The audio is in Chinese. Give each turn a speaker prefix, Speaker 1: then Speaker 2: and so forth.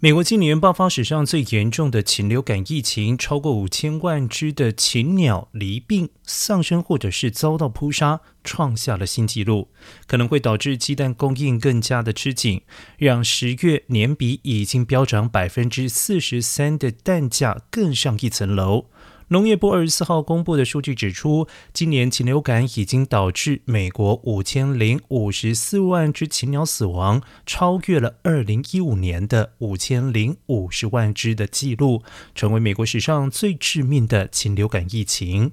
Speaker 1: 美国今年爆发史上最严重的禽流感疫情，超过五千万只的禽鸟离病、丧生，或者是遭到扑杀，创下了新纪录，可能会导致鸡蛋供应更加的吃紧，让十月年比已经飙涨百分之四十三的蛋价更上一层楼。农业部二十四号公布的数据指出，今年禽流感已经导致美国五千零五十四万只禽鸟死亡，超越了二零一五年的五千零五十万只的记录，成为美国史上最致命的禽流感疫情。